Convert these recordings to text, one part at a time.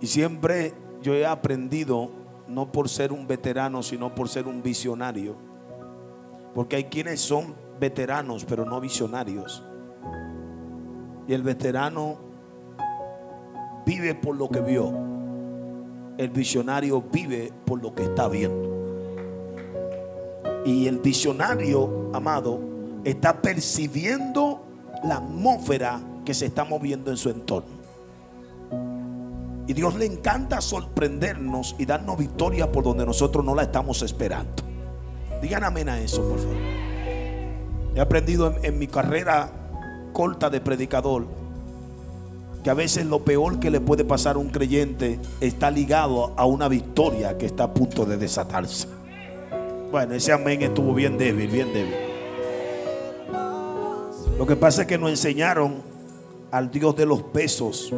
Y siempre yo he aprendido, no por ser un veterano, sino por ser un visionario. Porque hay quienes son veteranos, pero no visionarios. Y el veterano vive por lo que vio. El visionario vive por lo que está viendo. Y el visionario, amado, está percibiendo la atmósfera que se está moviendo en su entorno. Y Dios le encanta sorprendernos y darnos victoria por donde nosotros no la estamos esperando. Digan amén a eso, por favor. He aprendido en, mi carrera corta de predicador que a veces lo peor que le puede pasar a un creyente está ligado a una victoria que está a punto de desatarse. Bueno, ese amén estuvo bien débil, bien débil. Lo que pasa es que nos enseñaron al Dios de los pesos,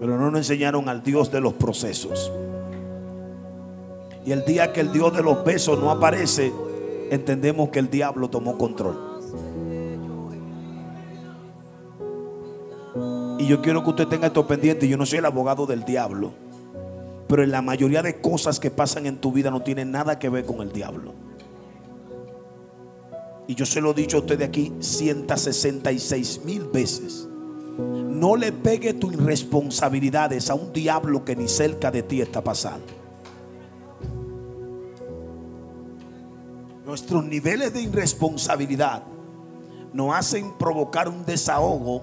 pero no nos enseñaron al Dios de los procesos. Y el día que el Dios de los pesos no aparece, entendemos que el diablo tomó control. Y yo quiero que usted tenga esto pendiente. Yo no soy el abogado del diablo. Pero en la mayoría de cosas que pasan en tu vida no tienen nada que ver con el diablo. Y yo se lo he dicho a usted de aquí 166 mil veces. No le pegue tus irresponsabilidades a un diablo que ni cerca de ti está pasando. Nuestros niveles de irresponsabilidad nos hacen provocar un desahogo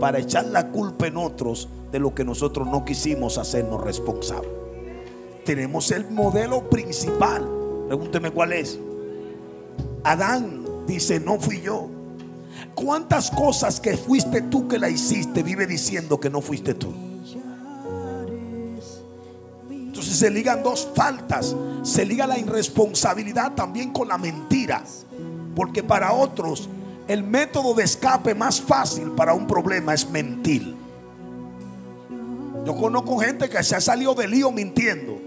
para echar la culpa en otros de lo que nosotros no quisimos hacernos responsables. Tenemos el modelo principal. Pregúnteme cuál es. Adán dice, no fui yo. ¿Cuántas cosas que fuiste tú que la hiciste vive diciendo que no fuiste tú? Entonces se ligan dos faltas. Se liga la irresponsabilidad también con la mentira. Porque para otros el método de escape más fácil para un problema es mentir. Yo conozco gente que se ha salido del lío mintiendo,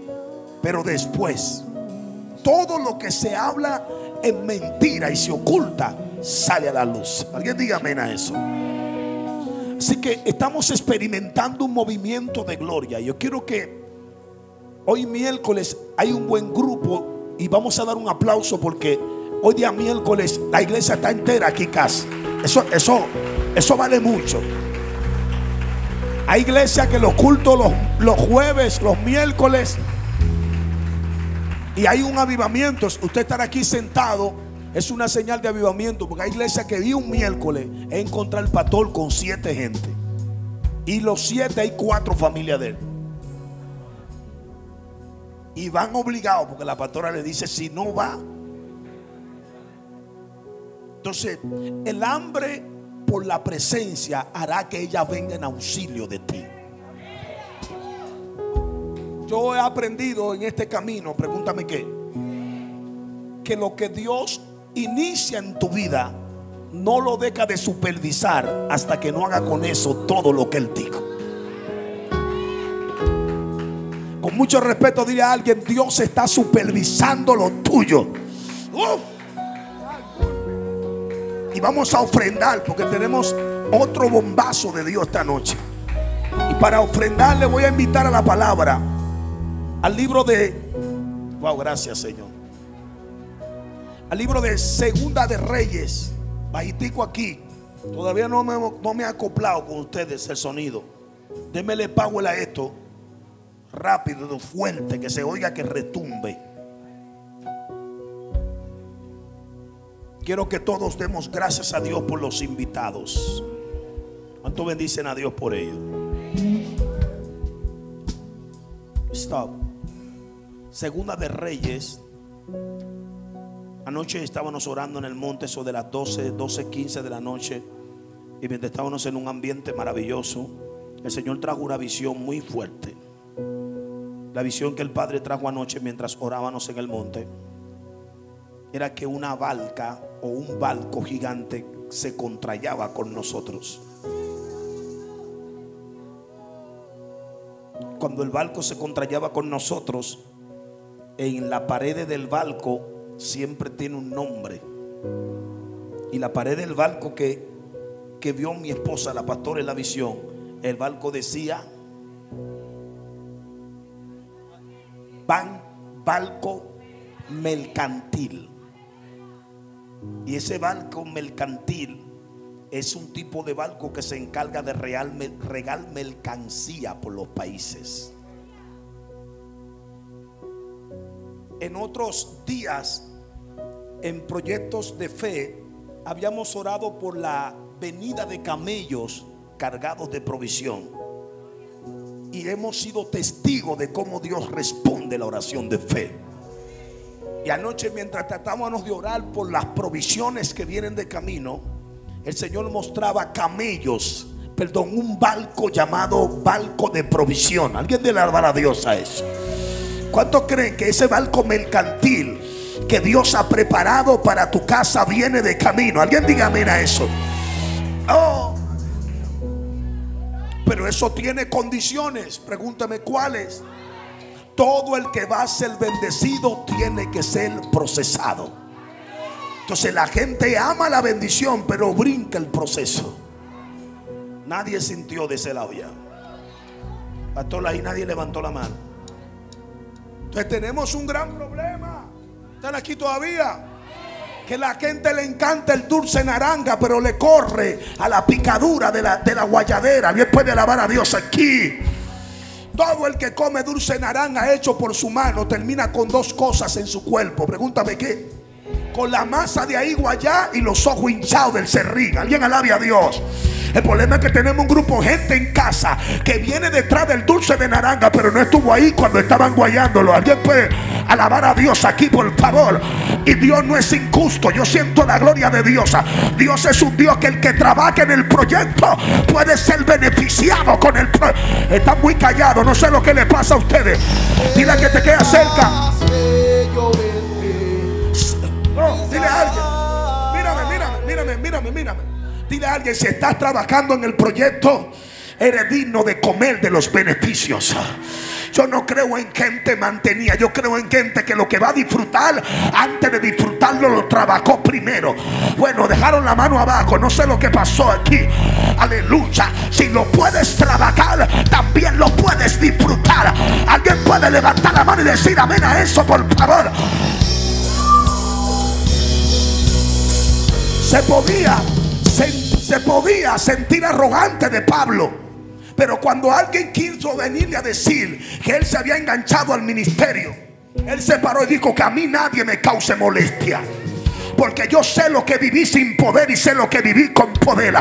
pero después todo lo que se habla en mentira y se oculta sale a la luz. Alguien diga amén a eso. Así que estamos experimentando un movimiento de gloria. Yo quiero que hoy miércoles hay un buen grupo y vamos a dar un aplauso porque Hoy día miércoles la iglesia está entera aquí casi. Eso, eso, eso vale mucho. Hay iglesias que los cultos los, los jueves, los miércoles. Y hay un avivamiento. Usted estar aquí sentado es una señal de avivamiento. Porque hay iglesias que vi un miércoles es encontrar el pastor con siete gente. Y los siete hay cuatro familias de él. Y van obligados porque la pastora le dice, si no va, entonces, el hambre por la presencia hará que ella venga en auxilio de ti. Yo he aprendido en este camino, pregúntame qué, que lo que Dios inicia en tu vida no lo deja de supervisar hasta que no haga con eso todo lo que Él dijo. Con mucho respeto diré a alguien, Dios está supervisando lo tuyo. Y vamos a ofrendar porque tenemos otro bombazo de Dios esta noche. Y para ofrendar le voy a invitar a la palabra, al libro de... Wow, gracias Señor. Al libro de Segunda de Reyes. Bajitico aquí. Todavía no me, no me he acoplado con ustedes el sonido. Démele power a esto. Rápido, fuerte, que se oiga que retumbe. Quiero que todos demos gracias a Dios por los invitados. ¿Cuánto bendicen a Dios por ello? Stop. Segunda de Reyes. Anoche estábamos orando en el monte, eso de las 12, 12, 15 de la noche. Y mientras estábamos en un ambiente maravilloso, el Señor trajo una visión muy fuerte. La visión que el Padre trajo anoche mientras orábamos en el monte era que una barca o un barco gigante se contrayaba con nosotros. Cuando el barco se contrayaba con nosotros, en la pared del barco siempre tiene un nombre. Y la pared del barco que, que vio mi esposa, la pastora, en la visión, el barco decía van barco mercantil. Y ese barco mercantil es un tipo de barco que se encarga de real, regal mercancía por los países. En otros días, en proyectos de fe, habíamos orado por la venida de camellos cargados de provisión. Y hemos sido testigos de cómo Dios responde la oración de fe. Y anoche mientras tratábamos de orar por las provisiones que vienen de camino, el Señor mostraba camellos, perdón, un barco llamado barco de provisión. ¿Alguien de alabar a Dios a eso? ¿Cuántos creen que ese barco mercantil que Dios ha preparado para tu casa viene de camino? Alguien diga amén a eso. Oh. Pero eso tiene condiciones. Pregúntame cuáles. Todo el que va a ser bendecido tiene que ser procesado. Entonces la gente ama la bendición, pero brinca el proceso. Nadie sintió de ese lado ya. Pastor, ahí nadie levantó la mano. Entonces tenemos un gran problema. ¿Están aquí todavía? Que la gente le encanta el dulce naranja, pero le corre a la picadura de la, de la guayadera. Bien puede alabar a Dios aquí. Todo el que come dulce naranja hecho por su mano termina con dos cosas en su cuerpo. Pregúntame qué. Con la masa de ahí guayá y los ojos hinchados del serrín. Alguien alabe a Dios. El problema es que tenemos un grupo de gente en casa que viene detrás del dulce de naranja, pero no estuvo ahí cuando estaban guayándolo. Alguien puede alabar a Dios aquí, por favor. Y Dios no es injusto. Yo siento la gloria de Dios. Dios es un Dios que el que trabaja en el proyecto puede ser beneficiado con el proyecto. Están muy callados. No sé lo que le pasa a ustedes. Dile que te queda cerca. Dile a alguien. Mírame, mírame, mírame, mírame, mírame. Dile a alguien, si estás trabajando en el proyecto, eres digno de comer de los beneficios. Yo no creo en gente mantenía. Yo creo en gente que lo que va a disfrutar, antes de disfrutarlo, lo trabajó primero. Bueno, dejaron la mano abajo. No sé lo que pasó aquí. Aleluya. Si lo puedes trabajar, también lo puedes disfrutar. Alguien puede levantar la mano y decir amén a eso, por favor. Se podía se, podía sentir arrogante de Pablo. Pero cuando alguien quiso venirle a decir que él se había enganchado al ministerio, él se paró y dijo que a mí nadie me cause molestia. Porque yo sé lo que viví sin poder y sé lo que viví con poder.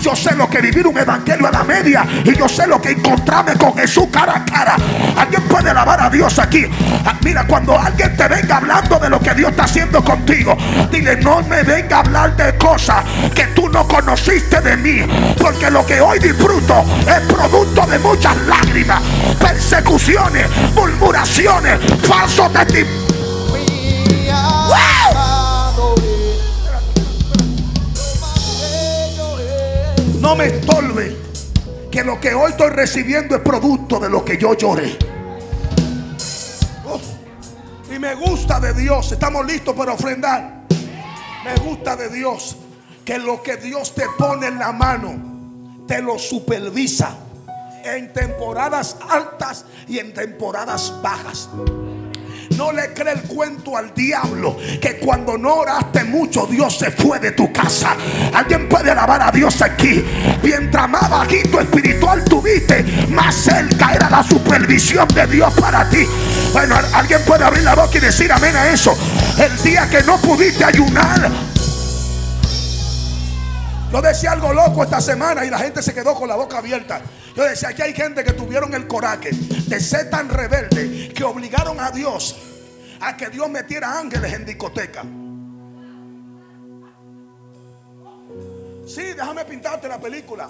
Yo sé lo que vivir un evangelio a la media y yo sé lo que encontrarme con Jesús cara a cara. Alguien puede alabar a Dios aquí. Ah, mira, cuando alguien te venga hablando de lo que Dios está haciendo contigo, dile, no me venga a hablar de cosas que tú no conociste de mí. Porque lo que hoy disfruto es producto de muchas lágrimas, persecuciones, murmuraciones, falsos testimonios. No me estorbe que lo que hoy estoy recibiendo es producto de lo que yo lloré. y me gusta de Dios, estamos listos para ofrendar. Me gusta de Dios que lo que Dios te pone en la mano te lo supervisa en temporadas altas y en temporadas bajas. No le cree el cuento al diablo que cuando no oraste mucho Dios se fue de tu casa. Alguien puede alabar a Dios aquí. Mientras más bajito espiritual tuviste, más cerca era la supervisión de Dios para ti. Bueno, alguien puede abrir la boca y decir amén a eso. El día que no pudiste ayunar, yo decía algo loco esta semana y la gente se quedó con la boca abierta. Yo decía, aquí hay gente que tuvieron el coraje de ser tan rebelde que obligaron a Dios a que Dios metiera ángeles en discoteca. Sí, déjame pintarte la película.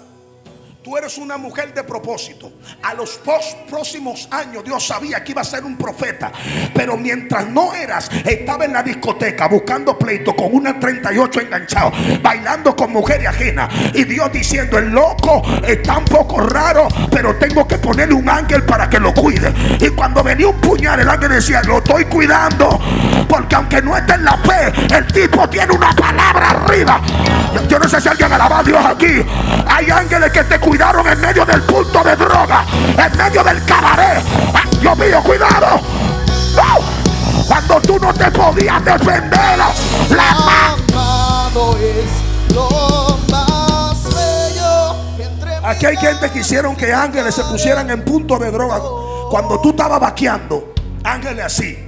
Tú eres una mujer de propósito. A los próximos años Dios sabía que iba a ser un profeta. Pero mientras no eras, estaba en la discoteca buscando pleito con una 38 enganchado, bailando con mujeres ajenas. Y Dios diciendo, el loco está un poco raro, pero tengo que ponerle un ángel para que lo cuide. Y cuando venía un puñal, el ángel decía, lo estoy cuidando. Porque aunque no esté en la fe, el tipo tiene una palabra arriba. Yo, no sé si alguien alaba a Dios aquí. Hay ángeles que te cuidaron en medio del punto de droga, en medio del cabaret. Ah, Dios mío, cuidado. no te podías defender. La Amado es lo más bello Aquí hay gente que hicieron que ángeles se pusieran en punto de droga. Cuando tú estabas vaqueando, ángeles así.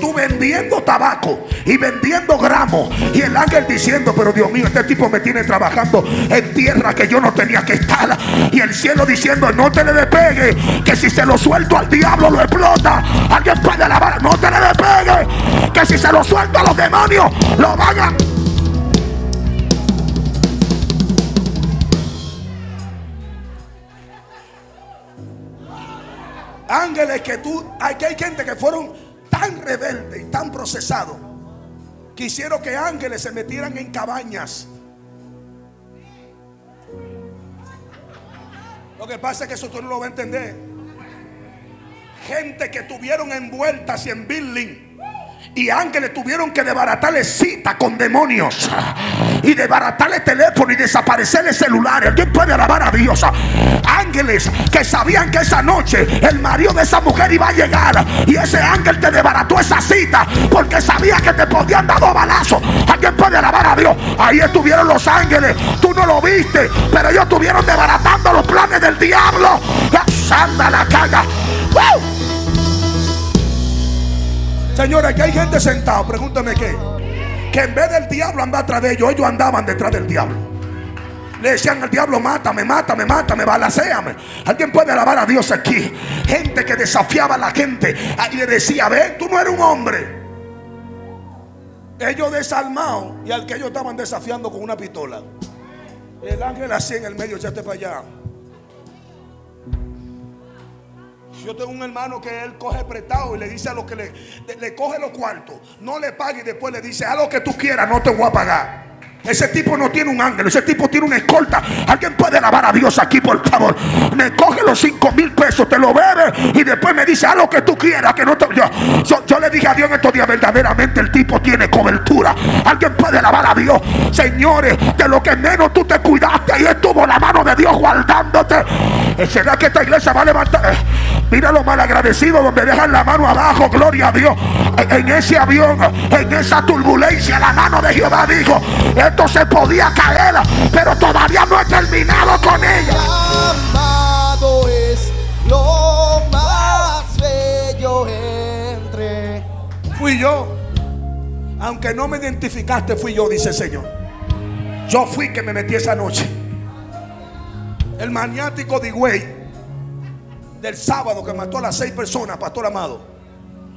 Tú vendiendo tabaco y vendiendo gramos. Y el ángel diciendo, pero Dios mío, este tipo me tiene trabajando en tierra que yo no tenía que estar. Y el cielo diciendo, no te le despegue. Que si se lo suelto al diablo lo explota. Alguien puede alabar, no te le despegue. Que si se lo suelto a los demonios lo van a... Ángeles que tú, aquí hay gente que fueron tan rebeldes y tan procesados que hicieron que ángeles se metieran en cabañas. Lo que pasa es que eso tú no lo vas a entender. Gente que tuvieron envueltas en building. Y ángeles tuvieron que desbaratarle cita con demonios. Y desbaratarle teléfono y desaparecerle celulares. ¿Quién puede alabar a Dios? Ángeles que sabían que esa noche el marido de esa mujer iba a llegar. Y ese ángel te desbarató esa cita. Porque sabía que te podían dar dos balazos. ¿Alguien puede alabar a Dios? Ahí estuvieron los ángeles. Tú no lo viste. Pero ellos estuvieron desbaratando los planes del diablo. La santa la caga. ¡Wow! Señores, que hay gente sentada, pregúntame qué. Que en vez del diablo andar atrás de ellos, ellos andaban detrás del diablo. Le decían al diablo, mátame, mátame, mátame, balacéame. Alguien puede alabar a Dios aquí. Gente que desafiaba a la gente y le decía, ven, tú no eres un hombre. Ellos desarmados y al que ellos estaban desafiando con una pistola. El ángel así en el medio, échate para allá. Yo tengo un hermano que él coge prestado y le dice a los que le, le coge los cuartos, no le pague y después le dice, haz lo que tú quieras, no te voy a pagar. Ese tipo no tiene un ángel, ese tipo tiene una escolta. Alguien puede alabar a Dios aquí, por favor. Me coge los cinco mil pesos, te lo bebe y después me dice, haz lo que tú quieras. Que no te... yo, le dije a Dios en estos días, verdaderamente el tipo tiene cobertura. Alguien puede alabar a Dios. Señores, de lo que menos tú te cuidaste, ahí estuvo la mano de Dios guardándote. ¿Será que esta iglesia va a levantar? Eh, Mira lo mal agradecido donde dejan la mano abajo, gloria a Dios. En ese avión, en esa turbulencia, la mano de Jehová dijo, esto se podía caer, pero todavía no he terminado con ella. amado es lo más bello entre Fui yo. Aunque no me identificaste, fui yo, dice el Señor. Yo fui que me metí esa noche. El maniático de Higüey, del sábado que mató a las seis personas, pastor amado,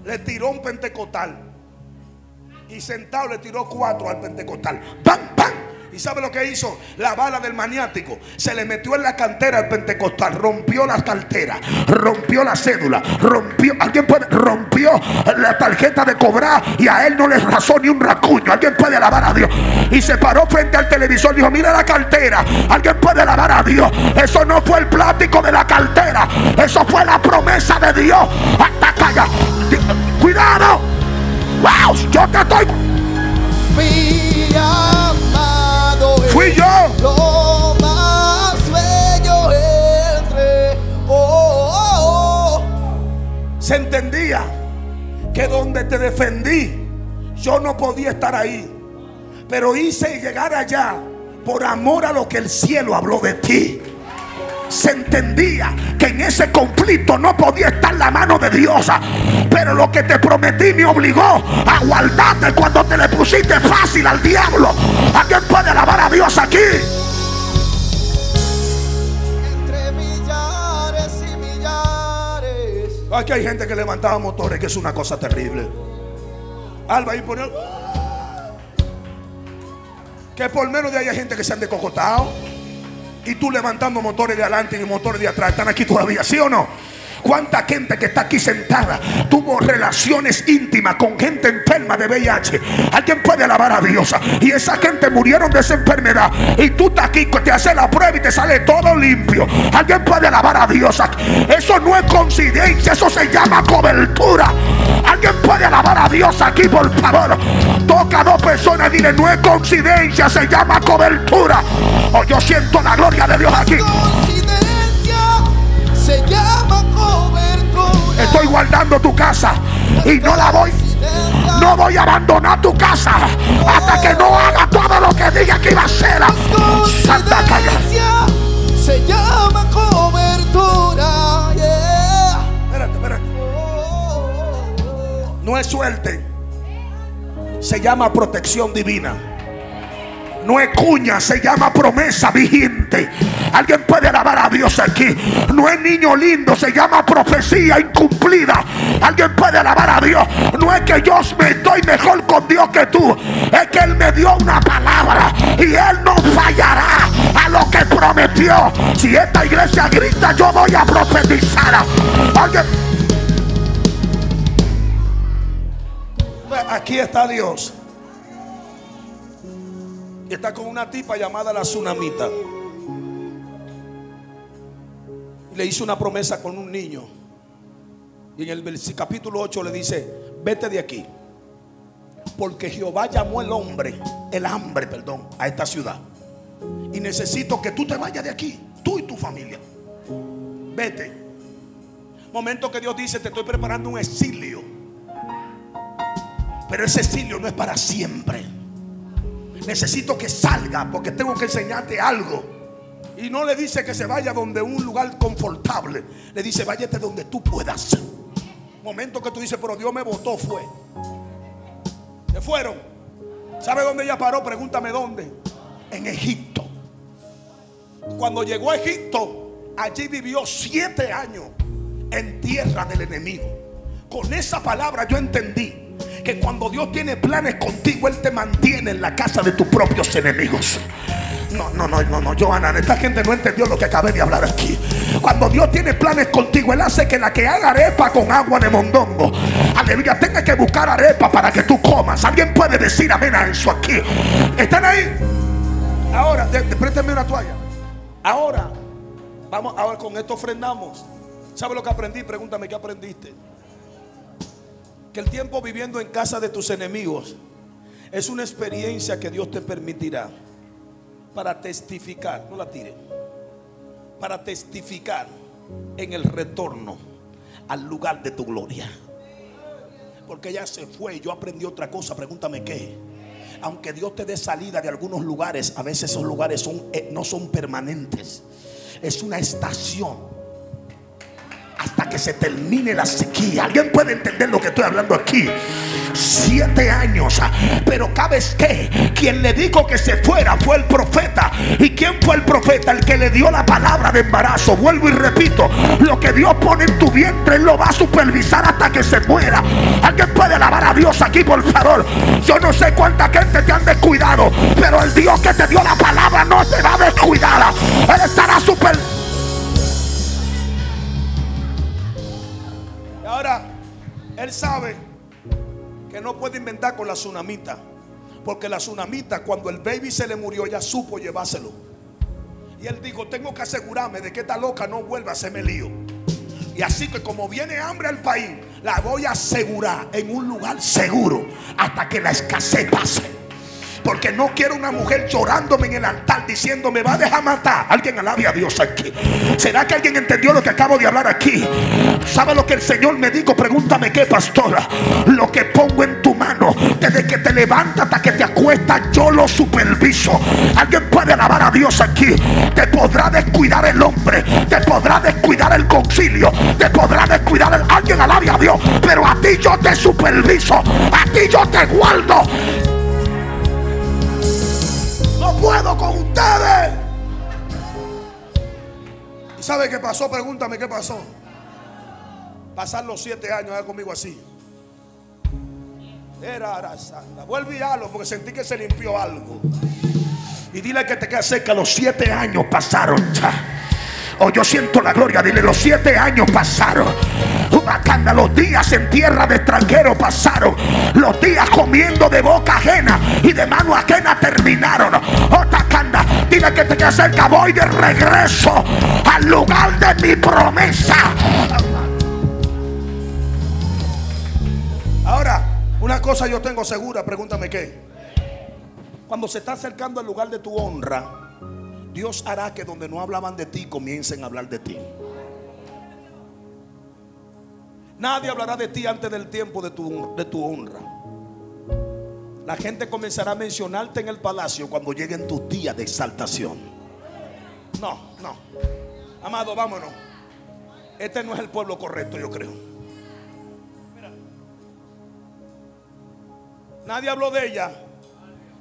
le tiró un pentecostal. Y sentado le tiró cuatro al pentecostal. ¡Pam, pam! ¿Y sabe lo que hizo? La bala del maniático se le metió en la cantera al pentecostal, rompió la cartera, rompió la cédula, rompió, alguien puede, rompió la tarjeta de cobrar y a él no le rasó ni un racuño. Alguien puede alabar a Dios. Y se paró frente al televisor y dijo: Mira la cartera. Alguien puede alabar a Dios. Eso no fue el plático de la cartera, eso fue la promesa de Dios. Hasta calla. Cuidado. ¡Wow! Yo te estoy. mi amado es Fui yo. lo más bello entre oh, oh, oh. se entendía que donde te defendí, yo no podía estar ahí. Pero hice llegar allá por amor a lo que el cielo habló de ti. Se entendía que en ese conflicto no podía estar la mano de Dios. Pero lo que te prometí me obligó a guardarte cuando te le pusiste fácil al diablo. ¿Alguien puede alabar a Dios aquí? entre millares y millares Aquí hay gente que levantaba motores, que es una cosa terrible. Alba, y poner. Que por menos de ahí hay gente que se han decocotado. Y tú levantando motores de adelante y motores de atrás. Están aquí todavía, ¿sí o no? ¿Cuánta gente que está aquí sentada tuvo relaciones íntimas con gente enferma de VIH? Alguien puede alabar a Dios. Y esa gente murieron de esa enfermedad. Y tú estás aquí, te haces la prueba y te sale todo limpio. Alguien puede alabar a Dios. Eso no es coincidencia, eso se llama cobertura. Alguien puede alabar a Dios aquí, por favor. Toca a dos personas y dile, no es coincidencia, se llama cobertura. O yo siento la gloria de Dios aquí. coincidencia se llama cobertura Estoy guardando tu casa. y no la voy. No voy a abandonar tu casa hasta que no haga todo lo que diga que iba a hacer. Santa Calla. Se llama cobertura. No es suerte. Se llama protección divina. No es cuña, se llama promesa vigente. Alguien puede alabar a Dios aquí. No es niño lindo, se llama profecía incumplida. Alguien puede alabar a Dios. No es que yo me estoy mejor con Dios que tú. Es que Él me dio una palabra y Él no fallará a lo que prometió. Si esta iglesia grita, yo voy a profetizar. Aquí está Dios. Está con una tipa llamada la tsunamita. Le hizo una promesa con un niño. Y en el capítulo 8 le dice, vete de aquí. Porque Jehová llamó el hombre, el hambre, perdón, a esta ciudad. Y necesito que tú te vayas de aquí, tú y tu familia. Vete. Momento que Dios dice, te estoy preparando un exilio. Pero ese exilio no es para siempre. Necesito que salga porque tengo que enseñarte algo. Y no le dice que se vaya donde un lugar confortable. Le dice, váyate donde tú puedas. Momento que tú dices, pero Dios me votó, fue. Se fueron. ¿Sabe dónde ella paró? Pregúntame dónde. En Egipto. Cuando llegó a Egipto, allí vivió siete años en tierra del enemigo. Con esa palabra yo entendí que cuando Dios tiene planes contigo, Él te mantiene en la casa de tus propios enemigos. No, no, no, no, no, Johanna, esta gente no entendió lo que acabé de hablar aquí. Cuando Dios tiene planes contigo, Él hace que la que haga arepa con agua de mondongo, aleluya, tenga que buscar arepa para que tú comas. Alguien puede decir amén a eso aquí. ¿Están ahí? Ahora, de- préstame una toalla. Ahora, vamos, ahora con esto frenamos. ¿Sabe lo que aprendí? Pregúntame qué aprendiste. Que el tiempo viviendo en casa de tus enemigos es una experiencia que Dios te permitirá para testificar, no la tire, para testificar en el retorno al lugar de tu gloria. Porque ella se fue yo aprendí otra cosa, pregúntame qué. Aunque Dios te dé salida de algunos lugares, a veces esos lugares son, eh, no son permanentes. Es una estación hasta que se termine la sequía. ¿Alguien puede entender lo que estoy hablando aquí? Siete años. Pero ¿sabes qué? Quien le dijo que se fuera fue el profeta. ¿Y quién fue el profeta? El que le dio la palabra de embarazo. Vuelvo y repito. Lo que Dios pone en tu vientre, Él lo va a supervisar hasta que se muera. ¿Alguien puede alabar a Dios aquí, por favor? Yo no sé cuánta gente te han descuidado. Pero el Dios que te dio la palabra no te va a descuidar. Él estará super... él sabe que no puede inventar con la tsunamita. Porque la tsunamita, cuando el baby se le murió, ya supo llevárselo. Y él dijo, tengo que asegurarme de que esta loca no vuelva a hacerme lío. Y así que como viene hambre al país, la voy a asegurar en un lugar seguro hasta que la escasez pase. Porque no quiero una mujer llorándome en el altar diciendo me va a dejar matar. Alguien alabe a Dios aquí. ¿Será que alguien entendió lo que acabo de hablar aquí? ¿Sabe lo que el Señor me dijo? Pregúntame qué, pastora. Lo que pongo en tu mano, desde que te levantas hasta que te acuestas, yo lo superviso. Alguien puede alabar a Dios aquí. Te podrá descuidar el hombre, te podrá descuidar el concilio, te podrá descuidar el... Alguien alabe a Dios, pero a ti yo te superviso, a ti yo te guardo. Puedo con ustedes. ¿Y sabe qué pasó? Pregúntame qué pasó. Pasar los siete años conmigo así. Era ara santa. Vuelve y hazlo porque sentí que se limpió algo. Y dile que te queda cerca. Los siete años pasaron ya. Oh, yo siento la gloria. Dile, los siete años pasaron. Bacanda, los días en tierra de extranjero pasaron. Los días comiendo de boca ajena y de mano ajena terminaron. Oh, Tacanda, dile que te queda cerca. Voy de regreso al lugar de mi promesa. Ahora, una cosa yo tengo segura, pregúntame qué. Cuando se está acercando al lugar de tu honra, Dios hará que donde no hablaban de ti comiencen a hablar de ti. Nadie hablará de ti antes del tiempo de tu, de tu honra. La gente comenzará a mencionarte en el palacio cuando lleguen tus días de exaltación. No, no. Amado, vámonos. Este no es el pueblo correcto, yo creo. Nadie habló de ella,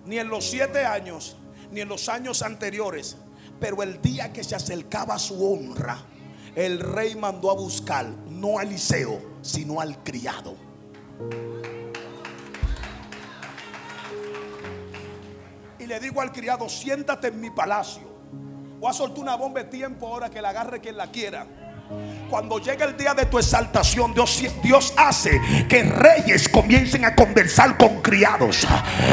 ni en los siete años, ni en los años anteriores. Pero el día que se acercaba a su honra, el rey mandó a buscar no a Eliseo, sino al criado. Y le digo al criado, siéntate en mi palacio. Voy a soltar una bomba de tiempo ahora que la agarre quien la quiera. Cuando llega el día de tu exaltación, Dios, Dios hace que reyes comiencen a conversar con criados.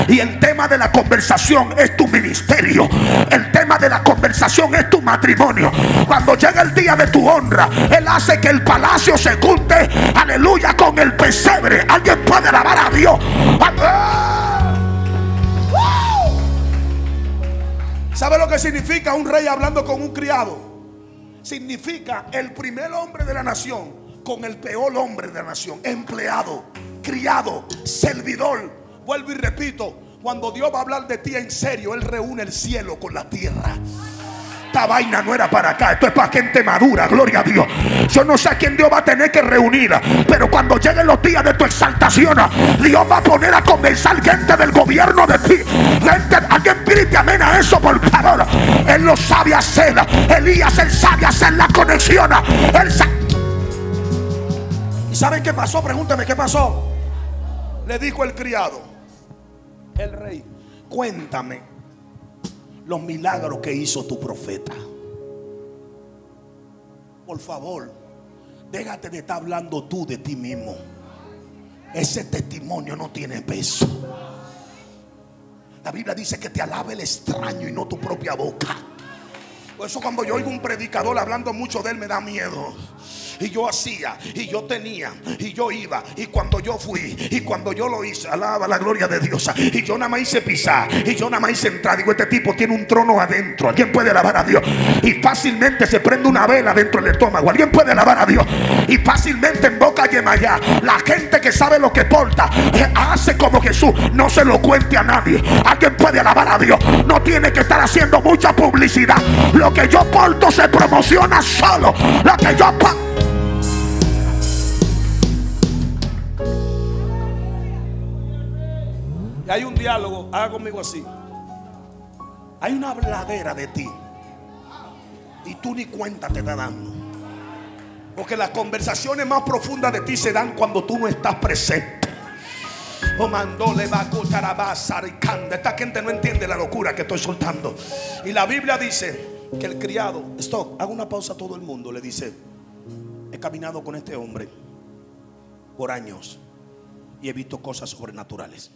Y el tema de la conversación es tu ministerio. El tema de la conversación es tu matrimonio. Cuando llega el día de tu honra, Él hace que el palacio se junte, aleluya, con el pesebre. Alguien puede alabar a Dios. ¿Sabe lo que significa un rey hablando con un criado? Significa el primer hombre de la nación con el peor hombre de la nación. Empleado, criado, servidor. Vuelvo y repito, cuando Dios va a hablar de ti en serio, Él reúne el cielo con la tierra. Esta vaina no era para acá, esto es para gente madura, gloria a Dios. Yo no sé a quién Dios va a tener que reunir, pero cuando lleguen los días de tu exaltación, Dios va a poner a conversar gente del gobierno de ti. Gente, alguien pide amén a eso, por favor. Él lo sabe hacer. Elías, él sabe hacer la conexión. Él ¿Y saben qué pasó? Pregúntame qué pasó. Le dijo el criado, el rey, cuéntame los milagros que hizo tu profeta. Por favor, déjate de estar hablando tú de ti mismo. Ese testimonio no tiene peso. La Biblia dice que te alabe el extraño y no tu propia boca. Por eso cuando yo oigo un predicador hablando mucho de él me da miedo. Y yo hacía, y yo tenía, y yo iba, y cuando yo fui, y cuando yo lo hice, alaba la gloria de Dios. Y yo nada más hice pisar, y yo nada más hice entrar. Digo, este tipo tiene un trono adentro. Alguien puede alabar a Dios. Y fácilmente se prende una vela dentro del estómago. Alguien puede alabar a Dios. Y fácilmente en boca allá. La gente que sabe lo que porta, eh, hace como Jesús. No se lo cuente a nadie. Alguien puede alabar a Dios. No tiene que estar haciendo mucha publicidad. Lo que yo porto se promociona solo. Lo que yo hay un diálogo, haga conmigo así. Hay una habladera de ti. Y tú ni cuenta te estás dando. Porque las conversaciones más profundas de ti se dan cuando tú no estás presente. O Esta gente no entiende la locura que estoy soltando. Y la Biblia dice que el criado, stop, haga una pausa a todo el mundo. Le dice: He caminado con este hombre por años y he visto cosas sobrenaturales.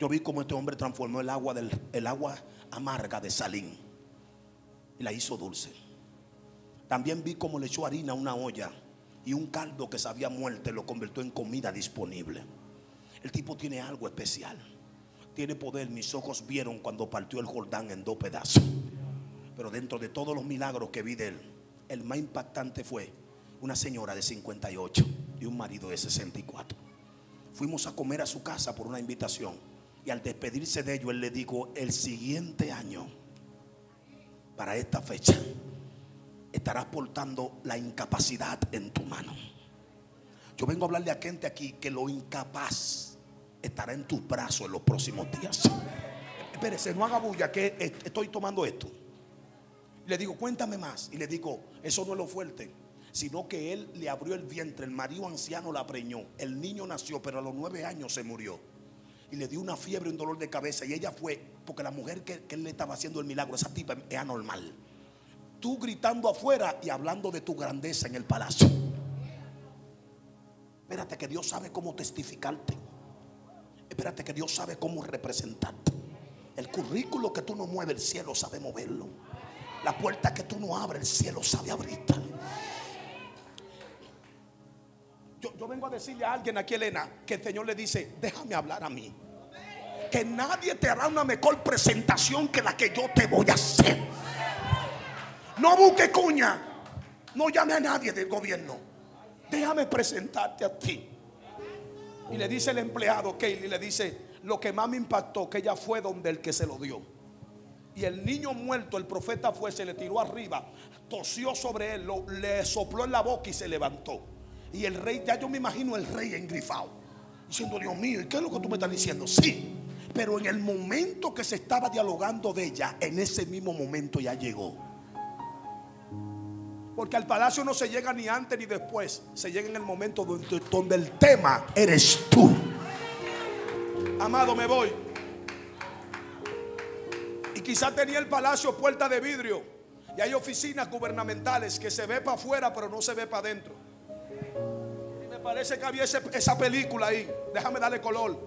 Yo vi cómo este hombre transformó el agua, del, el agua amarga de Salín y la hizo dulce. También vi cómo le echó harina a una olla y un caldo que se había muerto lo convirtió en comida disponible. El tipo tiene algo especial. Tiene poder. Mis ojos vieron cuando partió el Jordán en dos pedazos. Pero dentro de todos los milagros que vi de él, el más impactante fue una señora de 58 y un marido de 64. Fuimos a comer a su casa por una invitación. Y al despedirse de ellos, él le dijo, el siguiente año, para esta fecha, estarás portando la incapacidad en tu mano. Yo vengo a hablarle a gente aquí que lo incapaz estará en tus brazos en los próximos días. Espérese, no haga bulla que estoy tomando esto. Le digo, cuéntame más. Y le digo, eso no es lo fuerte, sino que él le abrió el vientre, el marido anciano la preñó, el niño nació, pero a los nueve años se murió y le dio una fiebre, un dolor de cabeza. Y ella fue, porque la mujer que, él le estaba haciendo el milagro, esa tipa es anormal. Tú gritando afuera y hablando de tu grandeza en el palacio. Espérate que Dios sabe cómo testificarte. Espérate que Dios sabe cómo representarte. El currículo que tú no mueves, el cielo sabe moverlo. La puerta que tú no abres, el cielo sabe abrirte. Vengo a decirle a alguien aquí, Elena, que el Señor le dice, déjame hablar a mí. Que nadie te hará una mejor presentación que la que yo te voy a hacer. No busque cuña. No llame a nadie del gobierno. déjame presentarte a ti. Y le dice el empleado, Kaylee, le dice, lo que más me impactó, que ella fue donde el que se lo dio. Y el niño muerto, el profeta fue, se le tiró arriba, tosió sobre él, lo- le sopló en la boca y se levantó. Y el rey, ya yo me imagino el rey engrifado, diciendo, Dios mío, ¿y qué es lo que tú me estás diciendo? Sí, pero en el momento que se estaba dialogando de ella, en ese mismo momento ya llegó. Porque al palacio no se llega ni antes ni después, se llega en el momento donde, el tema eres tú. Amado, me voy. Y quizá tenía el palacio puerta de vidrio. Y hay oficinas gubernamentales que se ve para afuera, pero no se ve para adentro. Parece que había esa película ahí. Déjame darle color.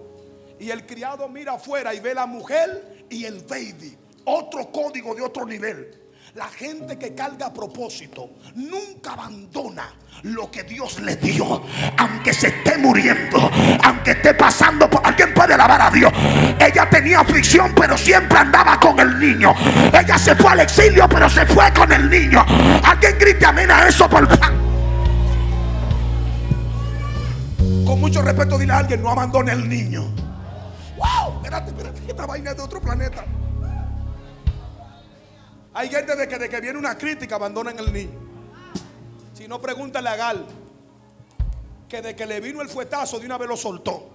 Y el criado mira afuera y ve la mujer y el baby. Otro código de otro nivel. La gente que carga a propósito nunca abandona lo que Dios le dio. Aunque se esté muriendo, aunque esté pasando por... Alguien puede alabar a Dios. Ella tenía aflicción, pero siempre andaba con el niño. Ella se fue al exilio, pero se fue con el niño. Alguien grite amén a eso por favor. Con mucho respeto, dile a alguien, no abandone el niño. Wow, espérate, espérate, esta vaina es de otro planeta. Hay gente de que de que viene una crítica abandonan el niño. Si no, pregúntale a Gal, que de que le vino el fuetazo de una vez lo soltó.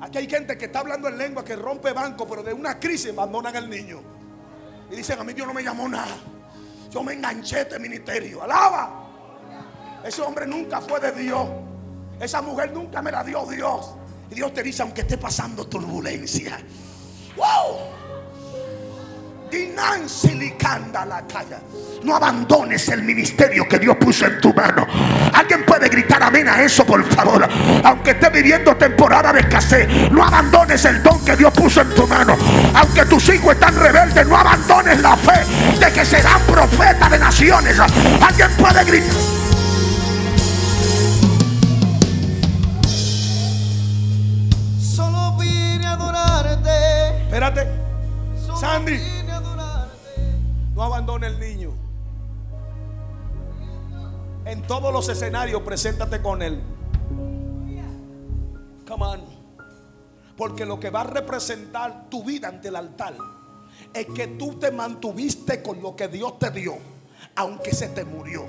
Aquí hay gente que está hablando en lengua que rompe banco, pero de una crisis abandonan el niño. Y dicen, a mí Dios no me llamó nada. Yo me enganché este ministerio. Alaba. Ese hombre nunca fue de Dios. Esa mujer nunca me la dio Dios. Y Dios te dice, aunque esté pasando turbulencia. ¡Wow! Dinancilicanda la calla. No abandones el ministerio que Dios puso en tu mano. Alguien puede gritar amén a eso, por favor. Aunque esté viviendo temporada de escasez, no abandones el don que Dios puso en tu mano. Aunque tus hijos están rebeldes, no abandones la fe de que serán profetas de naciones. Alguien puede gritar. Sandy. no abandone el niño. En todos los escenarios, preséntate con él. Come on. Porque lo que va a representar tu vida ante el altar es que tú te mantuviste con lo que Dios te dio, aunque se te murió,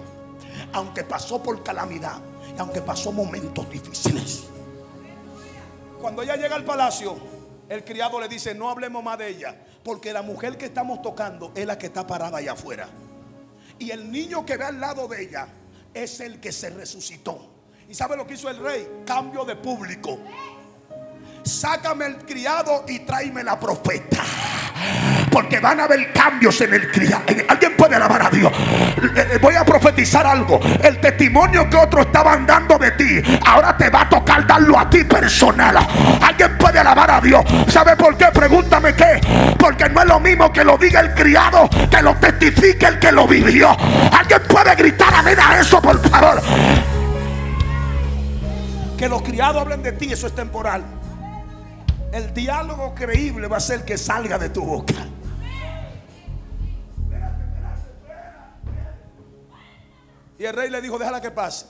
aunque pasó por calamidad y aunque pasó momentos difíciles. Cuando ella llega al palacio, el criado le dice, no hablemos más de ella, porque la mujer que estamos tocando es la que está parada allá afuera. Y el niño que ve al lado de ella es el que se resucitó. ¿Y sabe lo que hizo el rey? Cambio de público. Sácame el criado y tráeme la profeta. Porque van a haber cambios en el criado. Alguien puede alabar a Dios. Eh, eh, Voy a profetizar algo. El testimonio que otros estaban dando de ti, ahora te va a tocar darlo a ti personal. Alguien puede alabar a Dios. ¿Sabe por qué? Pregúntame qué. Porque no es lo mismo que lo diga el criado que lo testifique el que lo vivió. Alguien puede gritar amén a eso, por favor. Que los criados hablen de ti, eso es temporal. El diálogo creíble va a ser que salga de tu boca. Y el rey le dijo, déjala que pase.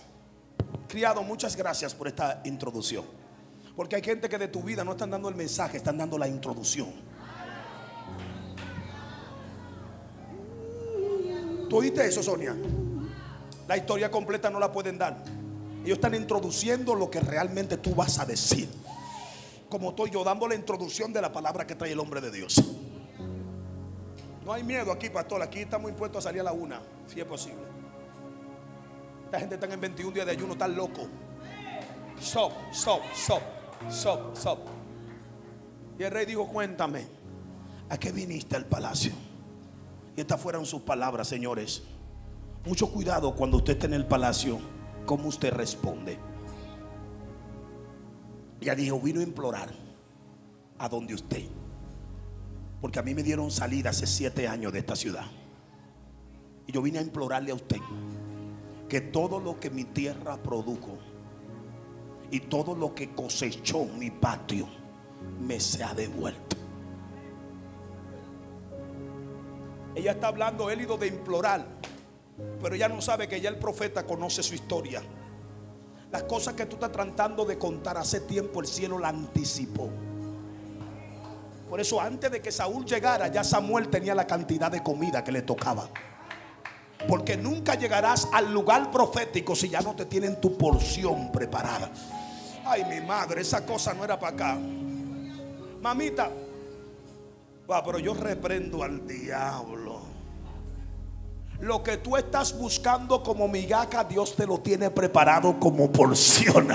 Criado, muchas gracias por esta introducción. Porque hay gente que de tu vida no están dando el mensaje, están dando la introducción. ¿Tú oíste eso, Sonia? La historia completa no la pueden dar. Ellos están introduciendo lo que realmente tú vas a decir. Como estoy yo dando la introducción de la palabra que trae el hombre de Dios. No hay miedo aquí, pastor. Aquí estamos impuestos a salir a la una, si es posible. Esta gente está en 21 días de ayuno, están loco. Stop, stop, stop, stop, stop. Y el rey dijo, cuéntame, ¿a qué viniste al palacio? Y estas fueron sus palabras, señores. Mucho cuidado cuando usted esté en el palacio, cómo usted responde. Ella dijo, vino a implorar a donde usted. Porque a mí me dieron salida hace siete años de esta ciudad. Y yo vine a implorarle a usted que todo lo que mi tierra produjo y todo lo que cosechó mi patio me sea devuelto. Ella está hablando, él ido de implorar, pero ella no sabe que ya el profeta conoce su historia. Las cosas que tú estás tratando de contar hace tiempo el cielo la anticipó. Por eso antes de que Saúl llegara, ya Samuel tenía la cantidad de comida que le tocaba. Porque nunca llegarás al lugar profético si ya no te tienen tu porción preparada. Ay, mi madre, esa cosa no era para acá. Mamita, pero yo reprendo al diablo. Lo que tú estás buscando como migaja, Dios te lo tiene preparado como porción.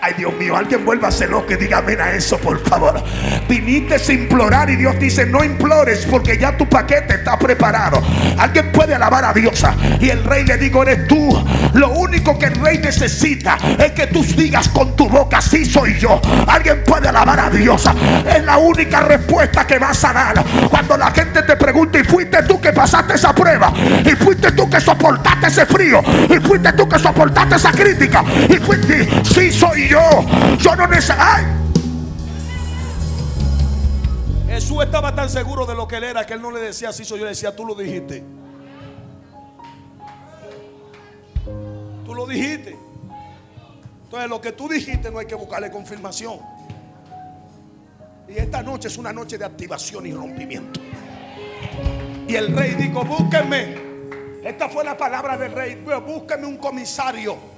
Ay, Dios mío, alguien vuelva a hacer lo que diga amén a eso, por favor. Viniste a implorar y Dios dice: No implores porque ya tu paquete está preparado. Alguien puede alabar a Dios. Y el rey le digo: Eres tú. Lo único que el rey necesita es que tú digas con tu boca: Sí, soy yo. Alguien puede alabar a Dios. Es la única respuesta que vas a dar. Cuando la gente te pregunta: ¿Y fuiste tú que pasaste esa prueba? ¿Y fuiste tú que soportaste ese frío? ¿Y fuiste tú que soportaste esa crítica? ¿Y fuiste? Sí, soy yo. Yo no necesito. Jesús estaba tan seguro de lo que él era que él no le decía así, yo le decía, tú lo dijiste. Tú lo dijiste. Entonces lo que tú dijiste no hay que buscarle confirmación. Y esta noche es una noche de activación y rompimiento. Y el rey dijo, búsquenme. Esta fue la palabra del rey. Búsquenme un comisario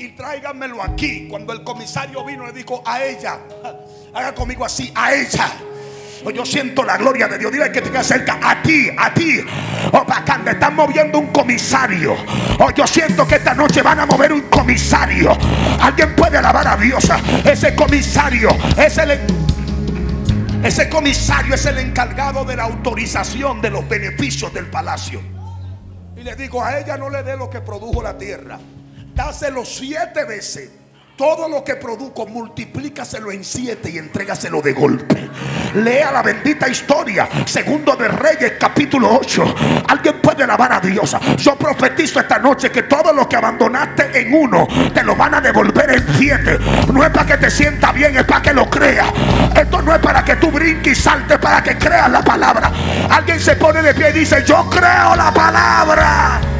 y tráiganmelo aquí. Cuando el comisario vino, le dijo a ella, haga conmigo así, a ella. Oh, yo siento la gloria de Dios. Dile que te cerca. A ti, a ti. Oh, bacán, están moviendo un comisario. Oh, yo siento que esta noche van a mover un comisario. Alguien puede alabar a Dios. Ese comisario es el. Ese comisario es el encargado de la autorización de los beneficios del palacio. Y le digo, a ella no le dé lo que produjo la tierra. Dáselo siete veces todo lo que produjo, multiplícaselo en siete y entrégaselo de golpe. Lea la bendita historia. Segundo de Reyes, capítulo 8. Alguien puede alabar a Dios. Yo profetizo esta noche que todo lo que abandonaste en uno, te lo van a devolver en siete. No es para que te sienta bien, es para que lo creas. Esto no es para que tú brinques y saltes, para que creas la palabra. Alguien se pone de pie y dice: Yo creo la palabra.